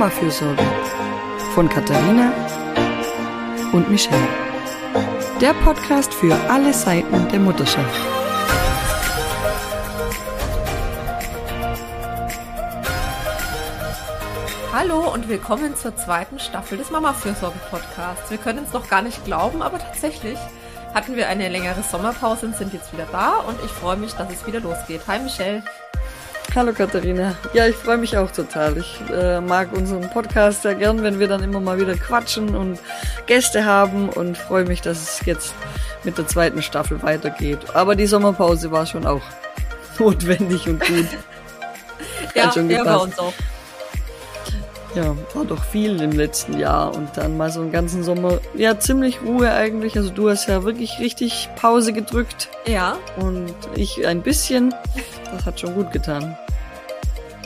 Mama-Fürsorge von Katharina und Michelle. Der Podcast für alle Seiten der Mutterschaft. Hallo und willkommen zur zweiten Staffel des Mama-Fürsorge-Podcasts. Wir können es noch gar nicht glauben, aber tatsächlich hatten wir eine längere Sommerpause und sind jetzt wieder da und ich freue mich, dass es wieder losgeht. Hi Michelle. Hallo Katharina. Ja, ich freue mich auch total. Ich äh, mag unseren Podcast sehr gern, wenn wir dann immer mal wieder quatschen und Gäste haben und freue mich, dass es jetzt mit der zweiten Staffel weitergeht. Aber die Sommerpause war schon auch notwendig und gut. ja, schon ja, bei uns auch. Ja, war doch viel im letzten Jahr und dann mal so einen ganzen Sommer. Ja, ziemlich Ruhe eigentlich. Also du hast ja wirklich richtig Pause gedrückt. Ja. Und ich ein bisschen. Das hat schon gut getan.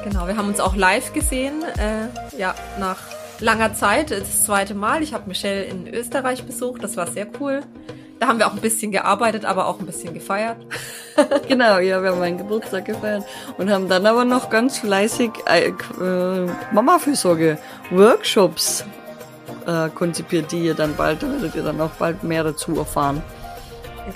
Genau, wir haben uns auch live gesehen. Äh, ja, nach langer Zeit, das zweite Mal. Ich habe Michelle in Österreich besucht. Das war sehr cool. Da haben wir auch ein bisschen gearbeitet, aber auch ein bisschen gefeiert. genau, ja, wir haben meinen Geburtstag gefeiert und haben dann aber noch ganz fleißig äh, äh, Mama-Fürsorge-Workshops äh, konzipiert, die ihr dann bald, da werdet ihr dann auch bald mehr dazu erfahren.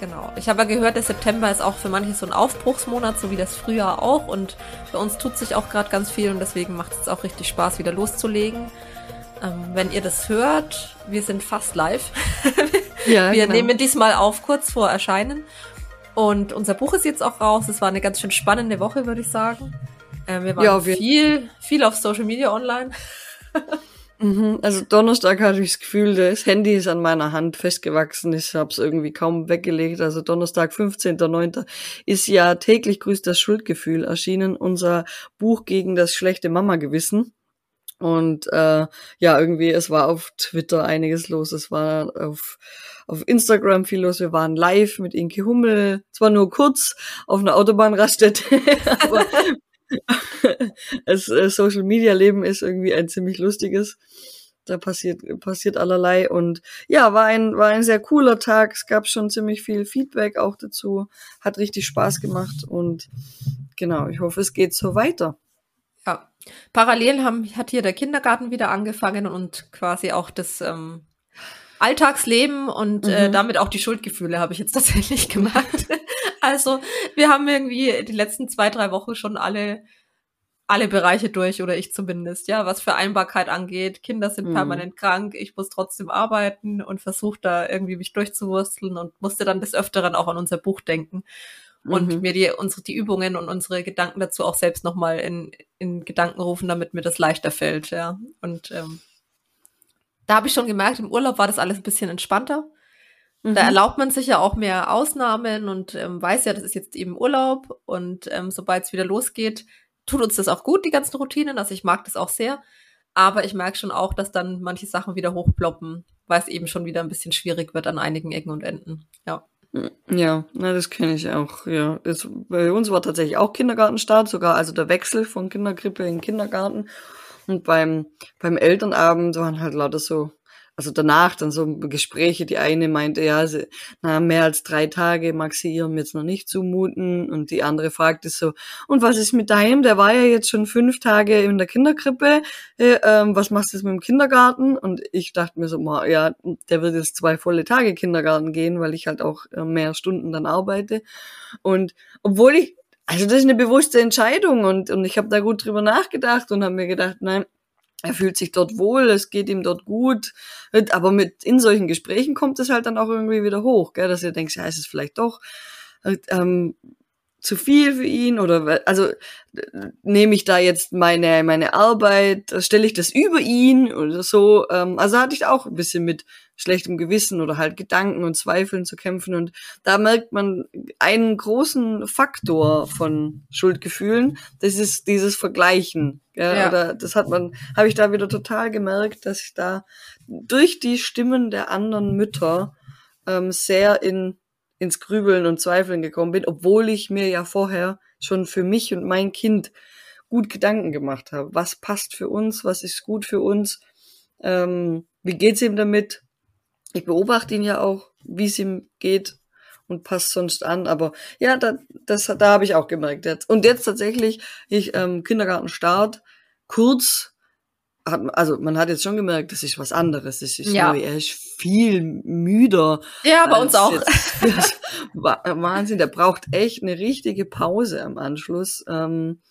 Genau. Ich habe ja gehört, der September ist auch für manche so ein Aufbruchsmonat, so wie das Frühjahr auch. Und bei uns tut sich auch gerade ganz viel und deswegen macht es auch richtig Spaß, wieder loszulegen. Ähm, wenn ihr das hört, wir sind fast live. Ja, wir genau. nehmen diesmal auf kurz vor Erscheinen. Und unser Buch ist jetzt auch raus. Es war eine ganz schön spannende Woche, würde ich sagen. Äh, wir waren ja, wir viel, viel auf Social Media online. Mhm, also Donnerstag hatte ich das Gefühl, das Handy ist an meiner Hand festgewachsen. Ich habe es irgendwie kaum weggelegt. Also Donnerstag, 15.09. ist ja täglich grüßt das Schuldgefühl erschienen. Unser Buch gegen das schlechte Mama-Gewissen. Und äh, ja, irgendwie, es war auf Twitter einiges los. Es war auf, auf Instagram viel los. Wir waren live mit Inke Hummel. Zwar nur kurz auf einer Autobahnraststätte, aber das äh, Social Media Leben ist irgendwie ein ziemlich lustiges. Da passiert, passiert allerlei. Und ja, war ein, war ein sehr cooler Tag. Es gab schon ziemlich viel Feedback auch dazu. Hat richtig Spaß gemacht. Und genau, ich hoffe, es geht so weiter. Ja. Parallel haben, hat hier der Kindergarten wieder angefangen und quasi auch das ähm, Alltagsleben und äh, mhm. äh, damit auch die Schuldgefühle habe ich jetzt tatsächlich gemerkt. also wir haben irgendwie die letzten zwei, drei Wochen schon alle alle Bereiche durch oder ich zumindest, ja, was Vereinbarkeit angeht. Kinder sind mhm. permanent krank, ich muss trotzdem arbeiten und versuche da irgendwie mich durchzuwursteln und musste dann des Öfteren auch an unser Buch denken und mhm. mir die, unsere, die Übungen und unsere Gedanken dazu auch selbst nochmal in, in Gedanken rufen, damit mir das leichter fällt, ja. Und ähm, da habe ich schon gemerkt, im Urlaub war das alles ein bisschen entspannter. Mhm. Da erlaubt man sich ja auch mehr Ausnahmen und ähm, weiß ja, das ist jetzt eben Urlaub und ähm, sobald es wieder losgeht, tut uns das auch gut, die ganzen Routinen. Also ich mag das auch sehr. Aber ich merke schon auch, dass dann manche Sachen wieder hochploppen, weil es eben schon wieder ein bisschen schwierig wird an einigen Ecken und Enden. Ja. Ja, na, das kenne ich auch, ja. Das, bei uns war tatsächlich auch Kindergartenstart, sogar also der Wechsel von Kinderkrippe in Kindergarten. Und beim, beim Elternabend waren halt lauter so also danach dann so Gespräche, die eine meinte, ja, sie, na, mehr als drei Tage mag sie ihrem jetzt noch nicht zumuten und die andere fragte so, und was ist mit deinem? Der war ja jetzt schon fünf Tage in der Kinderkrippe, äh, ähm, was machst du jetzt mit dem Kindergarten? Und ich dachte mir so, ma, ja, der wird jetzt zwei volle Tage Kindergarten gehen, weil ich halt auch äh, mehr Stunden dann arbeite. Und obwohl ich also das ist eine bewusste Entscheidung und, und ich habe da gut drüber nachgedacht und habe mir gedacht, nein, er fühlt sich dort wohl, es geht ihm dort gut. Aber mit in solchen Gesprächen kommt es halt dann auch irgendwie wieder hoch, gell, dass ihr denkt, ja, ist es vielleicht doch ähm, zu viel für ihn oder also nehme ich da jetzt meine meine Arbeit, stelle ich das über ihn oder so. Ähm, also hatte ich auch ein bisschen mit schlechtem Gewissen oder halt Gedanken und Zweifeln zu kämpfen und da merkt man einen großen Faktor von Schuldgefühlen. Das ist dieses Vergleichen. Ja, ja. Oder das hat man, habe ich da wieder total gemerkt, dass ich da durch die Stimmen der anderen Mütter ähm, sehr in ins Grübeln und Zweifeln gekommen bin, obwohl ich mir ja vorher schon für mich und mein Kind gut Gedanken gemacht habe. Was passt für uns? Was ist gut für uns? Ähm, wie geht's ihm damit? Ich beobachte ihn ja auch, wie es ihm geht und passt sonst an. Aber ja, da, das, da habe ich auch gemerkt jetzt. Und jetzt tatsächlich, ich ähm, Kindergartenstart, kurz hat, also man hat jetzt schon gemerkt, das ist was anderes. Das ist Ja. neu. Er ist viel müder. Ja, bei uns auch. Jetzt, Wa- Wahnsinn, der braucht echt eine richtige Pause am Anschluss. Ähm,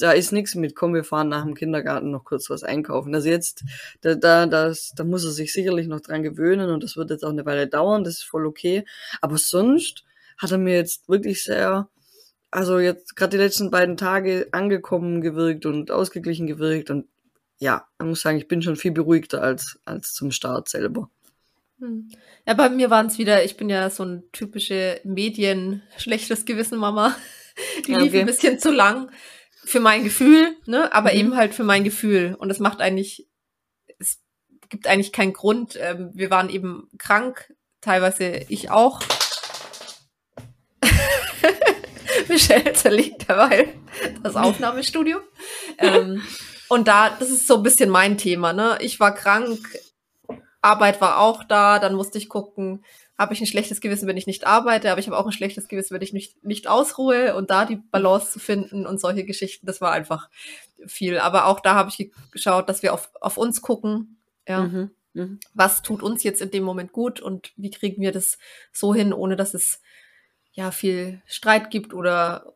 da ist nichts mit, komm, wir fahren nach dem Kindergarten noch kurz was einkaufen. Also jetzt, da, da, das, da muss er sich sicherlich noch dran gewöhnen und das wird jetzt auch eine Weile dauern, das ist voll okay. Aber sonst hat er mir jetzt wirklich sehr, also jetzt gerade die letzten beiden Tage angekommen gewirkt und ausgeglichen gewirkt und ja, ich muss sagen, ich bin schon viel beruhigter als, als zum Start selber. Hm. Ja, bei mir waren es wieder, ich bin ja so ein typische Medien schlechtes Gewissen Mama. Die lief okay. ein bisschen zu lang für mein Gefühl, ne? Aber Mhm. eben halt für mein Gefühl. Und es macht eigentlich, es gibt eigentlich keinen Grund. Ähm, wir waren eben krank, teilweise ich auch. Michelle zerlegt derweil das Aufnahmestudio. ähm, und da, das ist so ein bisschen mein Thema, ne? Ich war krank, Arbeit war auch da, dann musste ich gucken, habe ich ein schlechtes Gewissen, wenn ich nicht arbeite, aber ich habe auch ein schlechtes Gewissen, wenn ich nicht, nicht ausruhe und da die Balance zu finden und solche Geschichten, das war einfach viel. Aber auch da habe ich ge- geschaut, dass wir auf, auf uns gucken, ja, Mhm. Mhm. was tut uns jetzt in dem Moment gut und wie kriegen wir das so hin, ohne dass es ja viel Streit gibt oder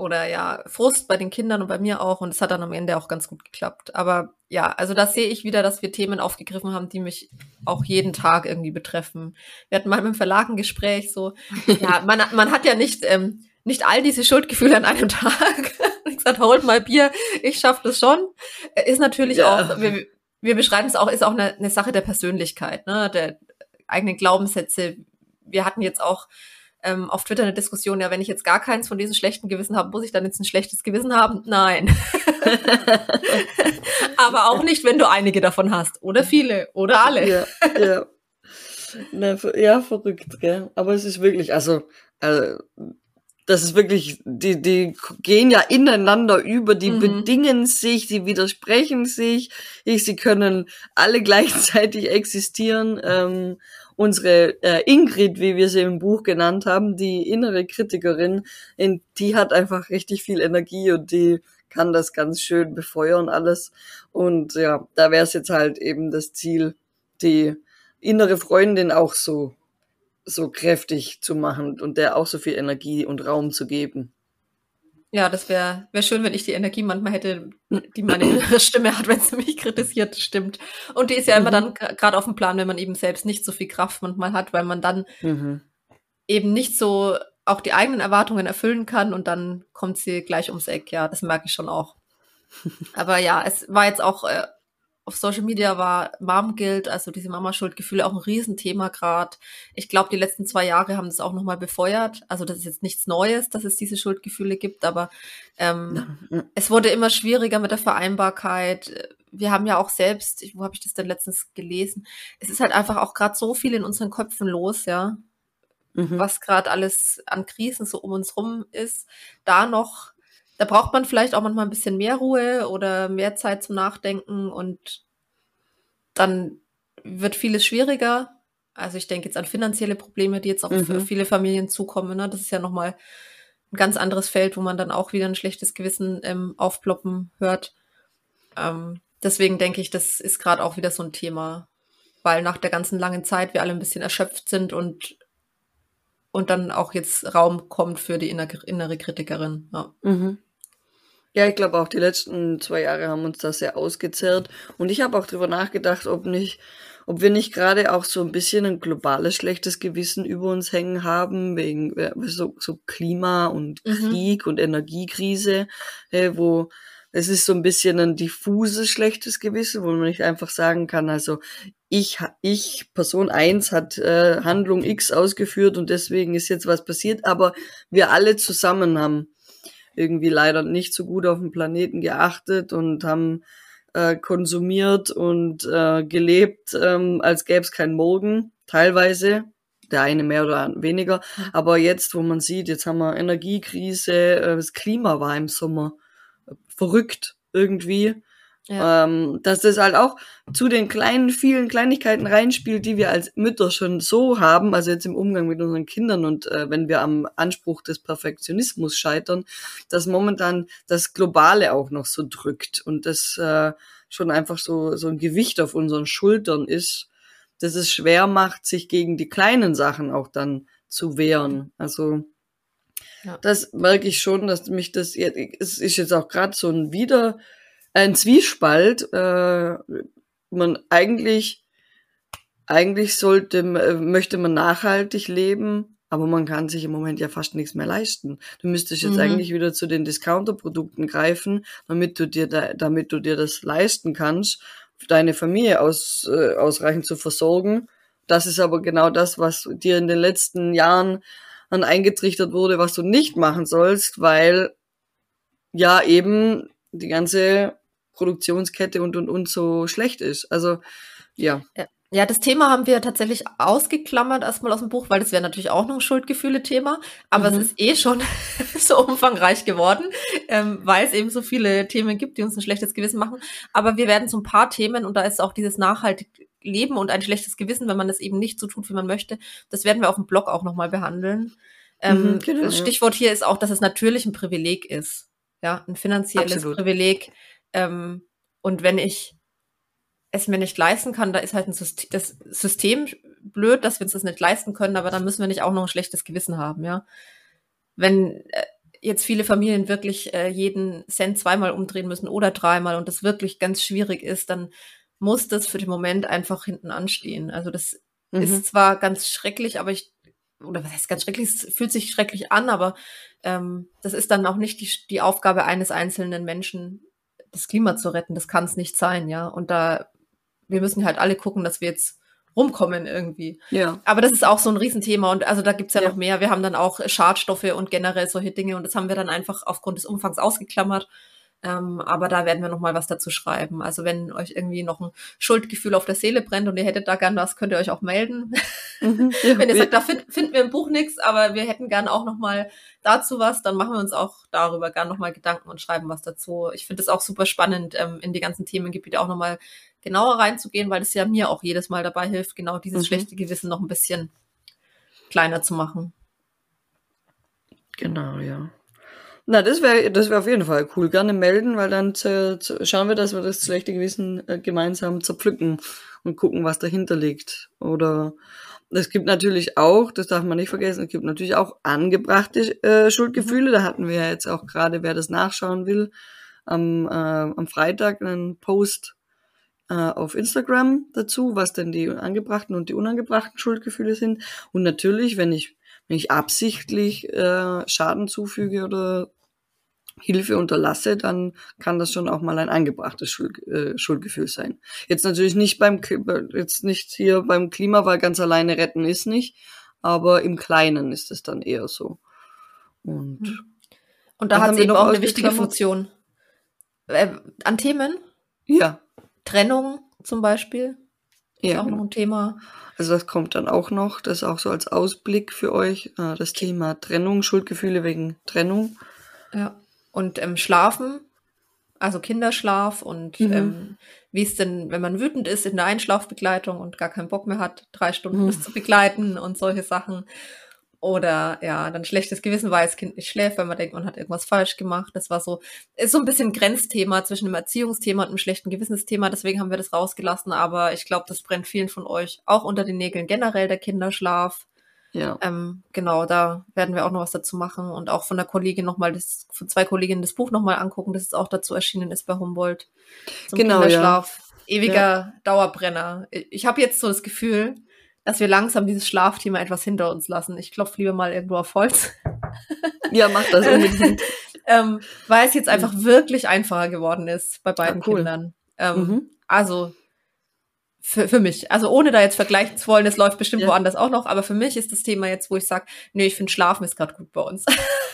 oder ja Frust bei den Kindern und bei mir auch und es hat dann am Ende auch ganz gut geklappt. Aber ja, also da sehe ich wieder, dass wir Themen aufgegriffen haben, die mich auch jeden Tag irgendwie betreffen. Wir hatten mal mit dem Verlag ein Gespräch, so ja, man, man hat ja nicht ähm, nicht all diese Schuldgefühle an einem Tag. ich gesagt, holt mal Bier, ich schaff das schon. Äh, Ist natürlich Ja. auch, wir, wir beschreiben es auch, ist auch eine, eine Sache der Persönlichkeit, ne, der eigenen Glaubenssätze. Wir hatten jetzt auch ähm, auf Twitter eine Diskussion, ja, wenn ich jetzt gar keins von diesen schlechten Gewissen habe, muss ich dann jetzt ein schlechtes Gewissen haben? Nein. Aber auch nicht, wenn du einige davon hast. Oder viele. Oder alle. Ja, ja. Na, ja, verrückt, gell? Aber es ist wirklich, also, äh, das ist wirklich, die, die gehen ja ineinander über, die Mhm. bedingen sich, die widersprechen sich, ich, sie können alle gleichzeitig existieren. Ähm, unsere äh, Ingrid, wie wir sie im Buch genannt haben, die innere Kritikerin, in, die hat einfach richtig viel Energie und die kann das ganz schön befeuern alles. Und ja, da wäre es jetzt halt eben das Ziel, die innere Freundin auch so so kräftig zu machen und der auch so viel Energie und Raum zu geben. Ja, das wäre wär schön, wenn ich die Energie manchmal hätte, die meine innere Stimme hat, wenn sie mich kritisiert, stimmt. Und die ist ja immer Mhm. dann gerade auf dem Plan, wenn man eben selbst nicht so viel Kraft manchmal hat, weil man dann Mhm. eben nicht so auch die eigenen Erwartungen erfüllen kann und dann kommt sie gleich ums Eck. Ja, das merke ich schon auch. Aber ja, es war jetzt auch äh, auf Social Media war Mom Guilt, also diese Mama-Schuldgefühle, auch ein Riesenthema gerade. Ich glaube, die letzten zwei Jahre haben das auch nochmal befeuert. Also das ist jetzt nichts Neues, dass es diese Schuldgefühle gibt, aber ähm, Ja. es wurde immer schwieriger mit der Vereinbarkeit. Wir haben ja auch selbst, wo habe ich das denn letztens gelesen? Es ist halt einfach auch gerade so viel in unseren Köpfen los, ja Mhm. was gerade alles an Krisen so um uns rum ist, da noch, da braucht man vielleicht auch manchmal ein bisschen mehr Ruhe oder mehr Zeit zum Nachdenken und dann wird vieles schwieriger. Also ich denke jetzt an finanzielle Probleme, die jetzt auch für Mhm. viele Familien zukommen. Ne? Das ist ja nochmal ein ganz anderes Feld, wo man dann auch wieder ein schlechtes Gewissen ähm, aufploppen hört. Ähm, deswegen denke ich, das ist gerade auch wieder so ein Thema, weil nach der ganzen langen Zeit wir alle ein bisschen erschöpft sind und und dann auch jetzt Raum kommt für die innere, innere Kritikerin. Ja. Mhm. Ja, ich glaube auch die letzten zwei Jahre haben uns das sehr ausgezehrt. Und ich habe auch drüber nachgedacht, ob nicht, ob wir nicht gerade auch so ein bisschen ein globales schlechtes Gewissen über uns hängen haben, wegen äh, so, so Klima und Mhm. Krieg und Energiekrise, äh, wo es ist so ein bisschen ein diffuses schlechtes Gewissen, wo man nicht einfach sagen kann, also ich, ich, Person eins hat äh, Handlung X ausgeführt und deswegen ist jetzt was passiert, aber wir alle zusammen haben irgendwie leider nicht so gut auf den Planeten geachtet und haben äh, konsumiert und äh, gelebt, ähm, als gäbe es keinen Morgen, teilweise. Der eine mehr oder weniger. Aber jetzt, wo man sieht, jetzt haben wir Energiekrise, äh, das Klima war im Sommer äh, verrückt irgendwie. Ja. Ähm, dass das halt auch zu den kleinen, vielen Kleinigkeiten reinspielt, die wir als Mütter schon so haben, also jetzt im Umgang mit unseren Kindern und äh, wenn wir am Anspruch des Perfektionismus scheitern, dass momentan das Globale auch noch so drückt und das, äh, schon einfach so, so ein Gewicht auf unseren Schultern ist, dass es schwer macht, sich gegen die kleinen Sachen auch dann zu wehren. Also ja. das merke ich schon, dass mich das, es ist jetzt auch gerade so ein Wieder, ein Zwiespalt. Äh, man eigentlich, eigentlich sollte, möchte man nachhaltig leben, aber man kann sich im Moment ja fast nichts mehr leisten. Du müsstest jetzt mhm. eigentlich wieder zu den Discounter-Produkten greifen, damit du dir da, damit du dir das leisten kannst, deine Familie aus, äh, ausreichend zu versorgen. Das ist aber genau das, was dir in den letzten Jahren dann eingetrichtert wurde, was du nicht machen sollst, weil ja eben die ganze Produktionskette und und und so schlecht ist. Also ja. ja. Ja, das Thema haben wir tatsächlich ausgeklammert erstmal aus dem Buch, weil das wäre natürlich auch noch ein Schuldgefühle-Thema. Aber mhm. es ist eh schon so umfangreich geworden, ähm, weil es eben so viele Themen gibt, die uns ein schlechtes Gewissen machen. Aber wir werden so ein paar Themen, und da ist auch dieses nachhaltig Leben und ein schlechtes Gewissen, wenn man das eben nicht so tut, wie man möchte, das werden wir auf dem Blog auch nochmal behandeln. Ähm, mhm, genau, das Stichwort hier ist auch, dass es natürlich ein Privileg ist. Ja, ein finanzielles Absolut. Privileg. Ähm, und wenn ich es mir nicht leisten kann, da ist halt ein System, das System blöd, dass wir uns das nicht leisten können, aber dann müssen wir nicht auch noch ein schlechtes Gewissen haben, ja. Wenn äh, jetzt viele Familien wirklich äh, jeden Cent zweimal umdrehen müssen oder dreimal und das wirklich ganz schwierig ist, dann muss das für den Moment einfach hinten anstehen. Also das mhm. ist zwar ganz schrecklich, aber ich, oder was heißt ganz schrecklich, es fühlt sich schrecklich an, aber ähm, das ist dann auch nicht die, die Aufgabe eines einzelnen Menschen, das Klima zu retten. Das kann es nicht sein, ja. Und da wir müssen halt alle gucken, dass wir jetzt rumkommen irgendwie. Ja. Aber das ist auch so ein Riesenthema und also da gibt's ja, ja. noch mehr. Wir haben dann auch Schadstoffe und generell solche Dinge und das haben wir dann einfach aufgrund des Umfangs ausgeklammert. Ähm, aber da werden wir noch mal was dazu schreiben. Also wenn euch irgendwie noch ein Schuldgefühl auf der Seele brennt und ihr hättet da gern was, könnt ihr euch auch melden. Mhm, ja, wenn ihr sagt, da find, finden wir im Buch nichts, aber wir hätten gern auch noch mal dazu was, dann machen wir uns auch darüber gern noch mal Gedanken und schreiben was dazu. Ich finde es auch super spannend, ähm, in die ganzen Themengebiete auch noch mal genauer reinzugehen, weil es ja mir auch jedes Mal dabei hilft, genau dieses mhm. schlechte Gewissen noch ein bisschen kleiner zu machen. Genau, ja. Na, das wäre das wäre auf jeden Fall cool. Gerne melden, weil dann schauen wir, dass wir das schlechte Gewissen äh, gemeinsam zerpflücken und gucken, was dahinter liegt. Oder es gibt natürlich auch, das darf man nicht vergessen, es gibt natürlich auch angebrachte äh, Schuldgefühle. Da hatten wir ja jetzt auch gerade, wer das nachschauen will, am, äh, am Freitag einen Post äh, auf Instagram dazu, was denn die angebrachten und die unangebrachten Schuldgefühle sind. Und natürlich, wenn ich, wenn ich absichtlich äh, Schaden zufüge oder Hilfe unterlasse, dann kann das schon auch mal ein angebrachtes Schuld, äh, Schuldgefühl sein. Jetzt natürlich nicht beim jetzt nicht hier beim Klima, weil ganz alleine retten ist nicht, aber im Kleinen ist es dann eher so. Und, hm. und da hat sie eben auch eine wichtige Funktion. Äh, an Themen? Ja. Trennung zum Beispiel. Ist ja, auch noch genau. ein Thema. Also das kommt dann auch noch, das ist auch so als Ausblick für euch, äh, das Thema Trennung, Schuldgefühle wegen Trennung. Ja. Und ähm, Schlafen, also Kinderschlaf und mhm. ähm, wie es denn, wenn man wütend ist in der Einschlafbegleitung und gar keinen Bock mehr hat, drei Stunden mhm. das zu begleiten und solche Sachen. Oder ja, dann schlechtes Gewissen, weil das Kind nicht schläft, weil man denkt, man hat irgendwas falsch gemacht. Das war so, ist so ein bisschen Grenzthema zwischen dem Erziehungsthema und einem schlechten Gewissensthema. Deswegen haben wir das rausgelassen. Aber ich glaube, das brennt vielen von euch auch unter den Nägeln. Generell der Kinderschlaf. Ja. Ähm, genau, da werden wir auch noch was dazu machen und auch von der Kollegin nochmal, das, von zwei Kolleginnen das Buch nochmal angucken, das es auch dazu erschienen ist bei Humboldt. Zum genau, Kinderschlaf. Ja. Ewiger ja. Dauerbrenner. Ich habe jetzt so das Gefühl, dass wir langsam dieses Schlafthema etwas hinter uns lassen. Ich klopfe lieber mal irgendwo auf Holz. Ja, mach das unbedingt. ähm, weil es jetzt einfach wirklich einfacher geworden ist bei beiden ja, cool. Kindern. Ähm, mhm. Also für, für mich. Also ohne da jetzt vergleichen zu wollen, es läuft bestimmt ja. woanders auch noch, aber für mich ist das Thema jetzt, wo ich sage, nee, ich finde Schlafen ist gerade gut bei uns.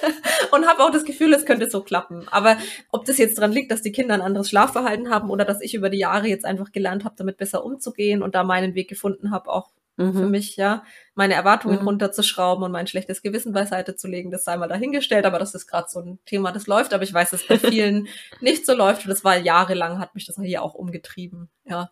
und habe auch das Gefühl, es könnte so klappen. Aber ob das jetzt dran liegt, dass die Kinder ein anderes Schlafverhalten haben oder dass ich über die Jahre jetzt einfach gelernt habe, damit besser umzugehen und da meinen Weg gefunden habe, auch mhm. für mich, ja, meine Erwartungen mhm. runterzuschrauben und mein schlechtes Gewissen beiseite zu legen, das sei mal dahingestellt, aber das ist gerade so ein Thema, das läuft, aber ich weiß, dass bei vielen nicht so läuft und das war jahrelang, hat mich das hier auch umgetrieben, ja.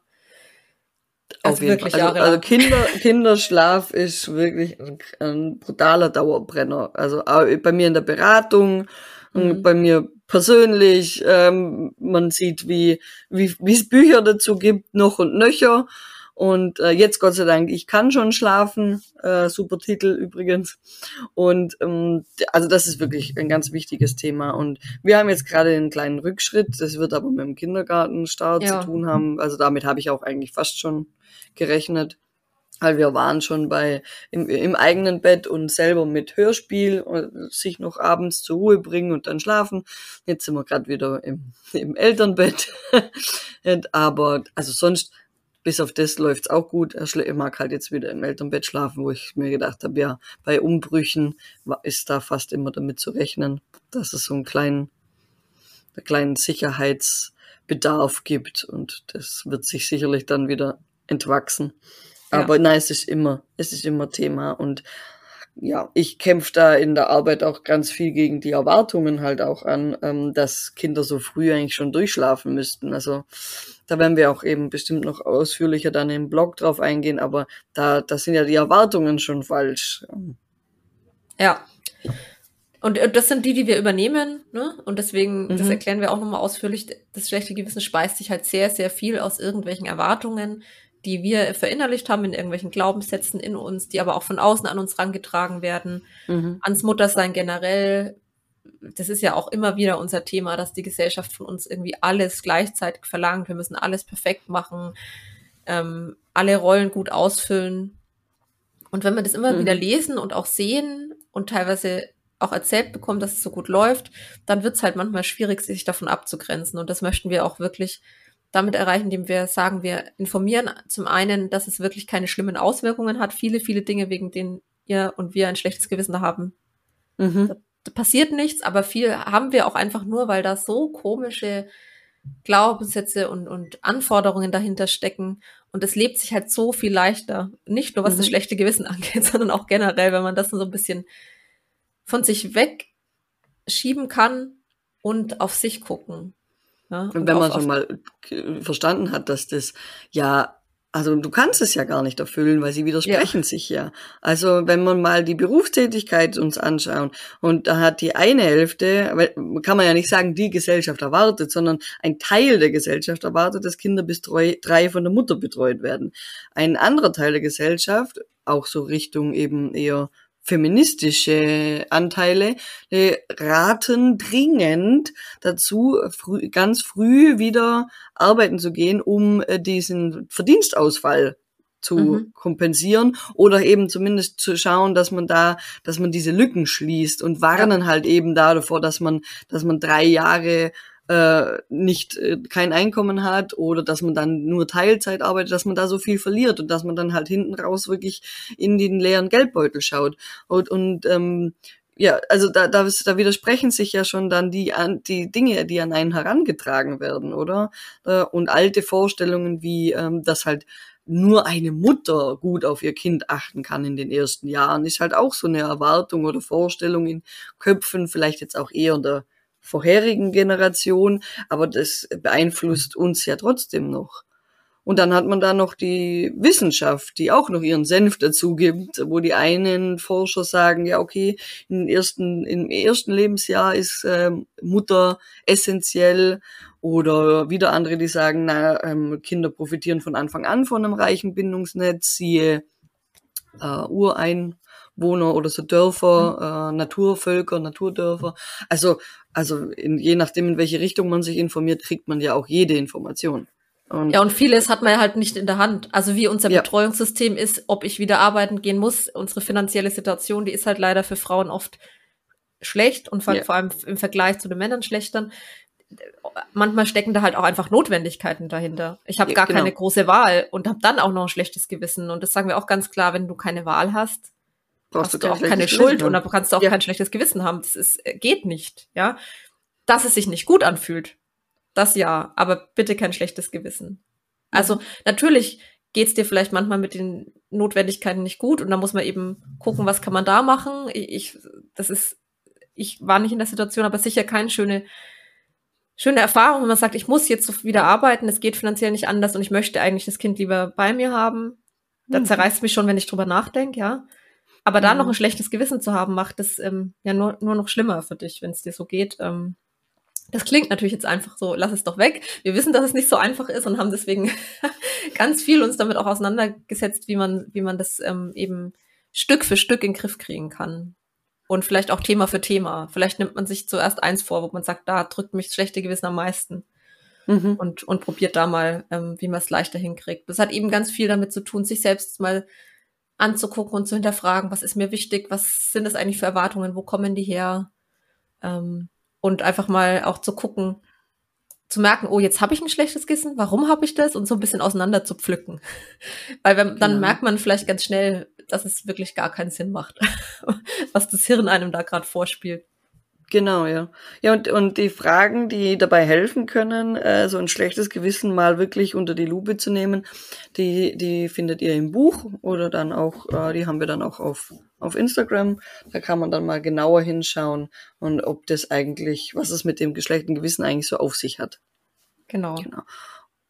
Also Auf jeden Fall. Also, also Kinder, Kinderschlaf ist wirklich ein, ein, brutaler Dauerbrenner. Also bei mir in der Beratung, mhm. bei mir persönlich. Ähm, man sieht, wie wie wie es Bücher dazu gibt, noch und nöcher. Und äh, jetzt Gott sei Dank, ich kann schon schlafen. Äh, super Titel übrigens. Und ähm, also das ist wirklich ein ganz wichtiges Thema. Und wir haben jetzt gerade einen kleinen Rückschritt. Das wird aber mit dem Kindergartenstart ja. zu tun haben. Also damit habe ich auch eigentlich fast schon gerechnet. Weil wir waren schon bei im, im eigenen Bett und selber mit Hörspiel und sich noch abends zur Ruhe bringen und dann schlafen. Jetzt sind wir gerade wieder im, im Elternbett. Aber also sonst bis auf das läuft's auch gut. Er mag halt jetzt wieder im Elternbett schlafen, wo ich mir gedacht habe, ja, bei Umbrüchen ist da fast immer damit zu rechnen, dass es so einen kleinen, einen kleinen Sicherheitsbedarf gibt und das wird sich sicherlich dann wieder entwachsen. Aber ja. nein, es ist immer, es ist immer Thema und ja, ich kämpfe da in der Arbeit auch ganz viel gegen die Erwartungen halt auch an, ähm, dass Kinder so früh eigentlich schon durchschlafen müssten. Also da werden wir auch eben bestimmt noch ausführlicher dann im Blog drauf eingehen, aber da, da sind ja die Erwartungen schon falsch. Ja. Und äh, das sind die, die wir übernehmen, ne? Und deswegen, mhm. das erklären wir auch nochmal ausführlich, das schlechte Gewissen speist sich halt sehr, sehr viel aus irgendwelchen Erwartungen, die wir verinnerlicht haben in irgendwelchen Glaubenssätzen in uns, die aber auch von außen an uns rangetragen werden, mhm. ans Muttersein generell. Das ist ja auch immer wieder unser Thema, dass die Gesellschaft von uns irgendwie alles gleichzeitig verlangt. Wir müssen alles perfekt machen, ähm, alle Rollen gut ausfüllen. Und wenn wir das immer mhm. wieder lesen und auch sehen und teilweise auch erzählt bekommen, dass es so gut läuft, dann wird es halt manchmal schwierig, sich davon abzugrenzen. Und das möchten wir auch wirklich damit erreichen, indem wir sagen, wir informieren zum einen, dass es wirklich keine schlimmen Auswirkungen hat, viele, viele Dinge, wegen denen ihr und wir ein schlechtes Gewissen haben. Mhm. Da, da passiert nichts, aber viel haben wir auch einfach nur, weil da so komische Glaubenssätze und, und Anforderungen dahinter stecken. Und es lebt sich halt so viel leichter. Nicht nur was mhm. das schlechte Gewissen angeht, sondern auch generell, wenn man das so ein bisschen von sich wegschieben kann und auf sich gucken. Und, und wenn man schon mal verstanden hat, dass das ja also du kannst es ja gar nicht erfüllen, weil sie widersprechen ja. sich ja. Also wenn man mal die Berufstätigkeit uns anschauen und da hat die eine Hälfte, kann man ja nicht sagen, die Gesellschaft erwartet, sondern ein Teil der Gesellschaft erwartet, dass Kinder bis drei von der Mutter betreut werden. Ein anderer Teil der Gesellschaft, auch so Richtung eben eher feministische Anteile äh, raten dringend dazu, früh, ganz früh wieder arbeiten zu gehen, um äh, diesen Verdienstausfall zu mhm. kompensieren oder eben zumindest zu schauen, dass man da, dass man diese Lücken schließt und warnen ja. halt eben da davor, dass man, dass man drei Jahre äh, nicht äh, kein Einkommen hat oder dass man dann nur Teilzeit arbeitet, dass man da so viel verliert und dass man dann halt hinten raus wirklich in den leeren Geldbeutel schaut. Und, und ähm, ja, also da, da, da widersprechen sich ja schon dann die, die Dinge, die an einen herangetragen werden, oder? Äh, und alte Vorstellungen wie, ähm, dass halt nur eine Mutter gut auf ihr Kind achten kann in den ersten Jahren, ist halt auch so eine Erwartung oder Vorstellung in Köpfen, vielleicht jetzt auch eher der vorherigen Generation, aber das beeinflusst uns ja trotzdem noch. Und dann hat man da noch die Wissenschaft, die auch noch ihren Senf dazu gibt, wo die einen Forscher sagen, ja, okay, im ersten, im ersten Lebensjahr ist äh, Mutter essentiell oder wieder andere, die sagen, na, ähm, Kinder profitieren von Anfang an von einem reichen Bindungsnetz, siehe äh, Urein, Wohner oder so Dörfer, mhm. äh, Naturvölker, Naturdörfer. Also, also in, je nachdem, in welche Richtung man sich informiert, kriegt man ja auch jede Information. Und ja, und vieles hat man ja halt nicht in der Hand. Also wie unser ja. Betreuungssystem ist, ob ich wieder arbeiten gehen muss, unsere finanzielle Situation, die ist halt leider für Frauen oft schlecht und vor, ja. vor allem im Vergleich zu den Männern schlechter. Manchmal stecken da halt auch einfach Notwendigkeiten dahinter. Ich habe gar genau. keine große Wahl und habe dann auch noch ein schlechtes Gewissen. Und das sagen wir auch ganz klar, wenn du keine Wahl hast, Brauchst hast du auch keine Schuld und da kannst du auch ja. kein schlechtes Gewissen haben. Das ist, äh, geht nicht, ja. Dass es sich nicht gut anfühlt, das ja, aber bitte kein schlechtes Gewissen. Also natürlich geht's dir vielleicht manchmal mit den Notwendigkeiten nicht gut und da muss man eben gucken, was kann man da machen. Ich, das ist, ich war nicht in der Situation, aber sicher keine schöne, schöne Erfahrung, wenn man sagt, ich muss jetzt wieder arbeiten, es geht finanziell nicht anders und ich möchte eigentlich das Kind lieber bei mir haben. Da mhm. zerreißt mich schon, wenn ich drüber nachdenke, ja. Aber da noch mhm. ein schlechtes Gewissen zu haben, macht es ähm, ja nur, nur noch schlimmer für dich, wenn es dir so geht. Ähm, Das klingt natürlich jetzt einfach so, lass es doch weg. Wir wissen, dass es nicht so einfach ist und haben deswegen ganz viel uns damit auch auseinandergesetzt, wie man, wie man das ähm, eben Stück für Stück in den Griff kriegen kann. Und vielleicht auch Thema für Thema. Vielleicht nimmt man sich zuerst eins vor, wo man sagt, da drückt mich das schlechte Gewissen am meisten. Mhm. Und, und probiert da mal, ähm, wie man es leichter hinkriegt. Das hat eben ganz viel damit zu tun, sich selbst mal anzugucken und zu hinterfragen, was ist mir wichtig, was sind das eigentlich für Erwartungen, wo kommen die her? Ähm, und einfach mal auch zu gucken, zu merken, oh, jetzt habe ich ein schlechtes Gewissen, warum habe ich das? Und so ein bisschen auseinander zu pflücken. Weil wenn, dann ja. merkt man vielleicht ganz schnell, dass es wirklich gar keinen Sinn macht, was das Hirn einem da gerade vorspielt. Genau, ja. Ja, und, und die Fragen, die dabei helfen können, äh, so ein schlechtes Gewissen mal wirklich unter die Lupe zu nehmen, die, die findet ihr im Buch oder dann auch, äh, die haben wir dann auch auf, auf Instagram. Da kann man dann mal genauer hinschauen und ob das eigentlich, was es mit dem geschlechten Gewissen eigentlich so auf sich hat. Genau. genau.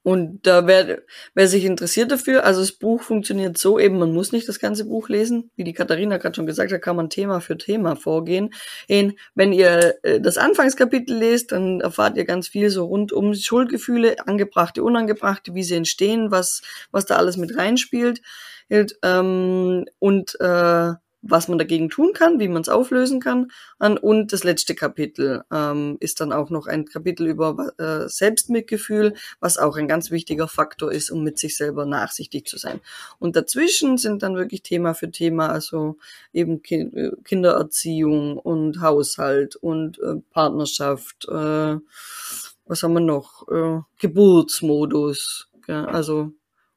Und da wer, wer sich interessiert dafür, also das Buch funktioniert so eben, man muss nicht das ganze Buch lesen. Wie die Katharina gerade schon gesagt hat, kann man Thema für Thema vorgehen. Und wenn ihr äh, das Anfangskapitel lest, dann erfahrt ihr ganz viel so rund um Schuldgefühle, angebrachte, unangebrachte, wie sie entstehen, was, was da alles mit reinspielt. Ähm, und äh, was man dagegen tun kann, wie man es auflösen kann. Und das letzte Kapitel ähm, ist dann auch noch ein Kapitel über äh, Selbstmitgefühl, was auch ein ganz wichtiger Faktor ist, um mit sich selber nachsichtig zu sein. Und dazwischen sind dann wirklich Thema für Thema, also eben äh, Kindererziehung und Haushalt und äh, Partnerschaft. Äh, was haben wir noch? Äh, Geburtsmodus. Ja, also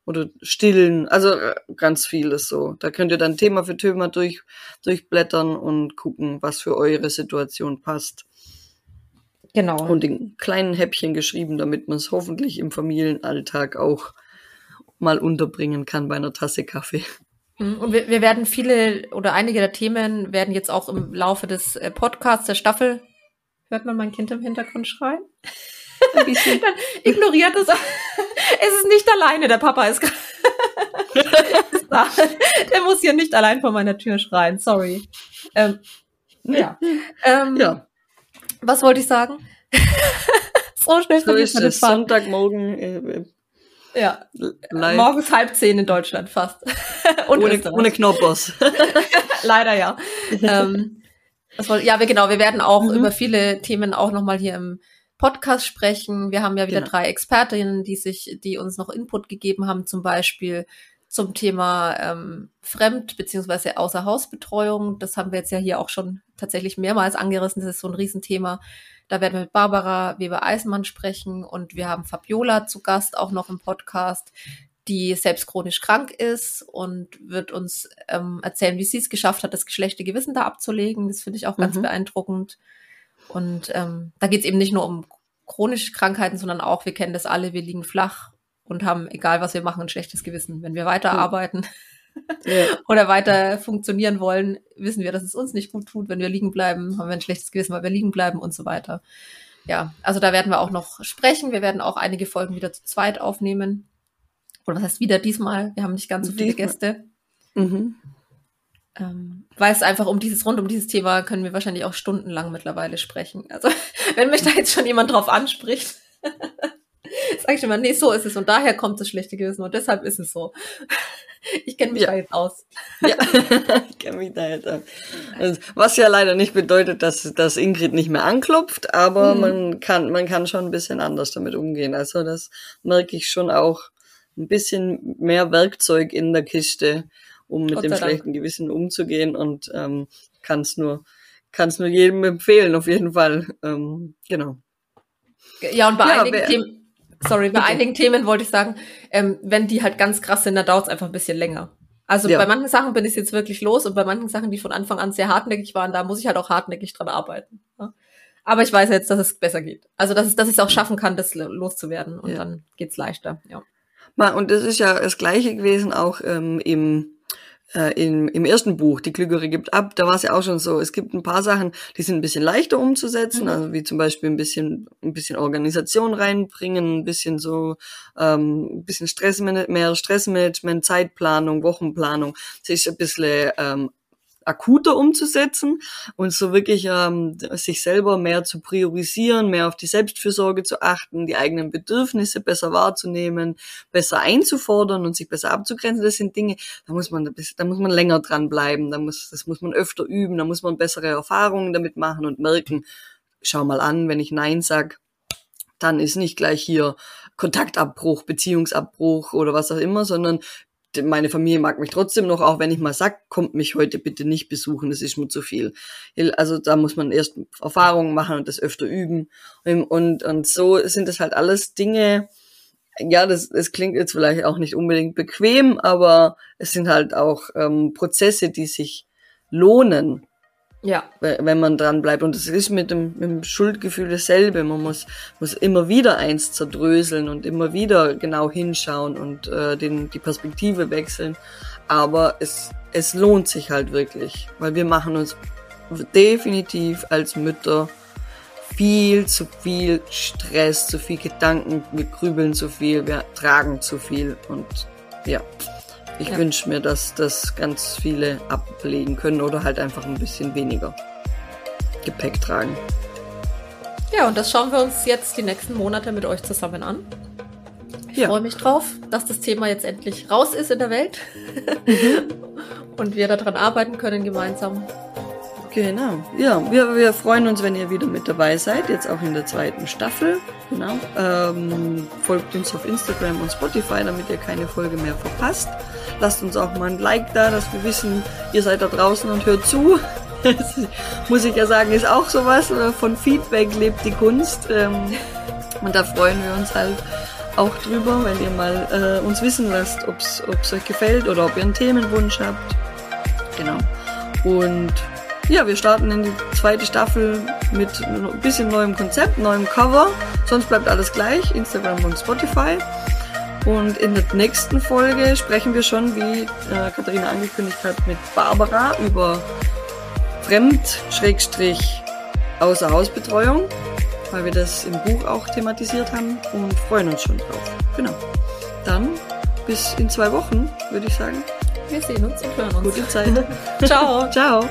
oder stillen, also äh, ganz vieles so. Da könnt ihr dann Thema für Thema durch, durchblättern und gucken, was für eure Situation passt. Genau. Und in kleinen Häppchen geschrieben, damit man es hoffentlich im Familienalltag auch mal unterbringen kann bei einer Tasse Kaffee. Mhm. Und wir, wir werden viele oder einige der Themen werden jetzt auch im Laufe des äh, Podcasts der Staffel. Hört man mein Kind im Hintergrund schreien? Ein bisschen. Dann ignoriert es. es ist nicht alleine, der Papa ist, da. Der muss hier nicht allein vor meiner Tür schreien, sorry. Ähm, ja. Ähm, ja. Was wollte ich sagen? so schnell so ist es Sonntagmorgen. Äh, ja, live. morgens halb zehn in Deutschland fast. Und ohne, ohne Knoppers. Leider ja. ähm, wollte, ja, wir, genau, wir werden auch mhm. über viele Themen auch nochmal hier im Podcast sprechen. Wir haben ja wieder genau. drei Expertinnen, die sich, die uns noch Input gegeben haben, zum Beispiel zum Thema ähm, Fremd- bzw. Außerhausbetreuung. Das haben wir jetzt ja hier auch schon tatsächlich mehrmals angerissen. Das ist so ein Riesenthema. Da werden wir mit Barbara Weber-Eisenmann sprechen und wir haben Fabiola zu Gast auch noch im Podcast, die selbst chronisch krank ist und wird uns ähm, erzählen, wie sie es geschafft hat, das geschlechte Gewissen da abzulegen. Das finde ich auch ganz mhm. beeindruckend. Und ähm, da geht es eben nicht nur um chronische Krankheiten, sondern auch, wir kennen das alle, wir liegen flach und haben, egal was wir machen, ein schlechtes Gewissen. Wenn wir weiterarbeiten ja. oder weiter funktionieren wollen, wissen wir, dass es uns nicht gut tut. Wenn wir liegen bleiben, haben wir ein schlechtes Gewissen, weil wir liegen bleiben und so weiter. Ja, also da werden wir auch noch sprechen. Wir werden auch einige Folgen wieder zu zweit aufnehmen. Oder was heißt wieder diesmal? Wir haben nicht ganz so viele. Gäste. Mhm. Ähm, weil es einfach um dieses, rund um dieses Thema können wir wahrscheinlich auch stundenlang mittlerweile sprechen. Also, wenn mich da jetzt schon jemand drauf anspricht, sage ich immer, nee, so ist es und daher kommt das schlechte Gewissen und deshalb ist es so. Ich kenne mich ja. da jetzt aus. Ja, ich kenne mich da jetzt aus. Was ja leider nicht bedeutet, dass, dass Ingrid nicht mehr anklopft, aber mhm. man kann, man kann schon ein bisschen anders damit umgehen. Also das merke ich schon auch ein bisschen mehr Werkzeug in der Kiste, um mit dem schlechten Gewissen umzugehen und ähm, kann es nur, kann's nur jedem empfehlen, auf jeden Fall. Ähm, genau. Ja, und bei ja, einigen Themen, sorry, bei einigen Themen wollte ich sagen, ähm, wenn die halt ganz krass sind, dann dauert es einfach ein bisschen länger. Also ja. bei manchen Sachen bin ich jetzt wirklich los und bei manchen Sachen, die von Anfang an sehr hartnäckig waren, da muss ich halt auch hartnäckig dran arbeiten. Aber ich weiß jetzt, dass es besser geht. Also dass, es, dass ich es auch schaffen kann, das loszuwerden und ja. dann geht's leichter. Ja. Und das ist ja das Gleiche gewesen auch ähm, im äh, im, im ersten Buch, Die Klügere gibt ab, da war es ja auch schon so, es gibt ein paar Sachen, die sind ein bisschen leichter umzusetzen, mhm. also wie zum Beispiel ein bisschen, ein bisschen Organisation reinbringen, ein bisschen so, ähm, ein bisschen Stressmanagement, mehr Stressmanagement, Zeitplanung, Wochenplanung, sich ein bisschen ähm, akuter umzusetzen und so wirklich ähm, sich selber mehr zu priorisieren, mehr auf die Selbstfürsorge zu achten, die eigenen Bedürfnisse besser wahrzunehmen, besser einzufordern und sich besser abzugrenzen. Das sind Dinge, da muss man, da muss man länger dran bleiben, da muss, das muss man öfter üben, da muss man bessere Erfahrungen damit machen und merken, schau mal an, wenn ich Nein sag, dann ist nicht gleich hier Kontaktabbruch, Beziehungsabbruch oder was auch immer, sondern meine Familie mag mich trotzdem noch, auch wenn ich mal sag, kommt mich heute bitte nicht besuchen, das ist mir zu viel. Also da muss man erst Erfahrungen machen und das öfter üben. Und, und so sind das halt alles Dinge, ja, das, das klingt jetzt vielleicht auch nicht unbedingt bequem, aber es sind halt auch ähm, Prozesse, die sich lohnen. Ja. Wenn man dran bleibt. Und es ist mit dem, mit dem Schuldgefühl dasselbe. Man muss, muss immer wieder eins zerdröseln und immer wieder genau hinschauen und äh, den, die Perspektive wechseln. Aber es, es lohnt sich halt wirklich, weil wir machen uns definitiv als Mütter viel zu viel Stress, zu viel Gedanken, wir grübeln zu viel, wir tragen zu viel und ja. Ich ja. wünsche mir, dass das ganz viele ablegen können oder halt einfach ein bisschen weniger Gepäck tragen. Ja, und das schauen wir uns jetzt die nächsten Monate mit euch zusammen an. Ich ja. freue mich drauf, dass das Thema jetzt endlich raus ist in der Welt mhm. und wir daran arbeiten können gemeinsam. Genau. Ja, wir, wir freuen uns, wenn ihr wieder mit dabei seid, jetzt auch in der zweiten Staffel. Genau. Ähm, folgt uns auf Instagram und Spotify, damit ihr keine Folge mehr verpasst. Lasst uns auch mal ein Like da, dass wir wissen, ihr seid da draußen und hört zu. muss ich ja sagen, ist auch sowas. Äh, von Feedback lebt die Kunst. Ähm, und da freuen wir uns halt auch drüber, wenn ihr mal äh, uns wissen lasst, ob es euch gefällt oder ob ihr einen Themenwunsch habt. Genau. Und ja, wir starten in die zweite Staffel mit ein bisschen neuem Konzept, neuem Cover. Sonst bleibt alles gleich, Instagram und Spotify. Und in der nächsten Folge sprechen wir schon, wie äh, Katharina angekündigt hat, mit Barbara über Fremd-Außerhausbetreuung, weil wir das im Buch auch thematisiert haben und freuen uns schon drauf. Genau. Dann bis in zwei Wochen, würde ich sagen. Wir sehen uns und hören uns. Gute Zeit. Ciao. Ciao.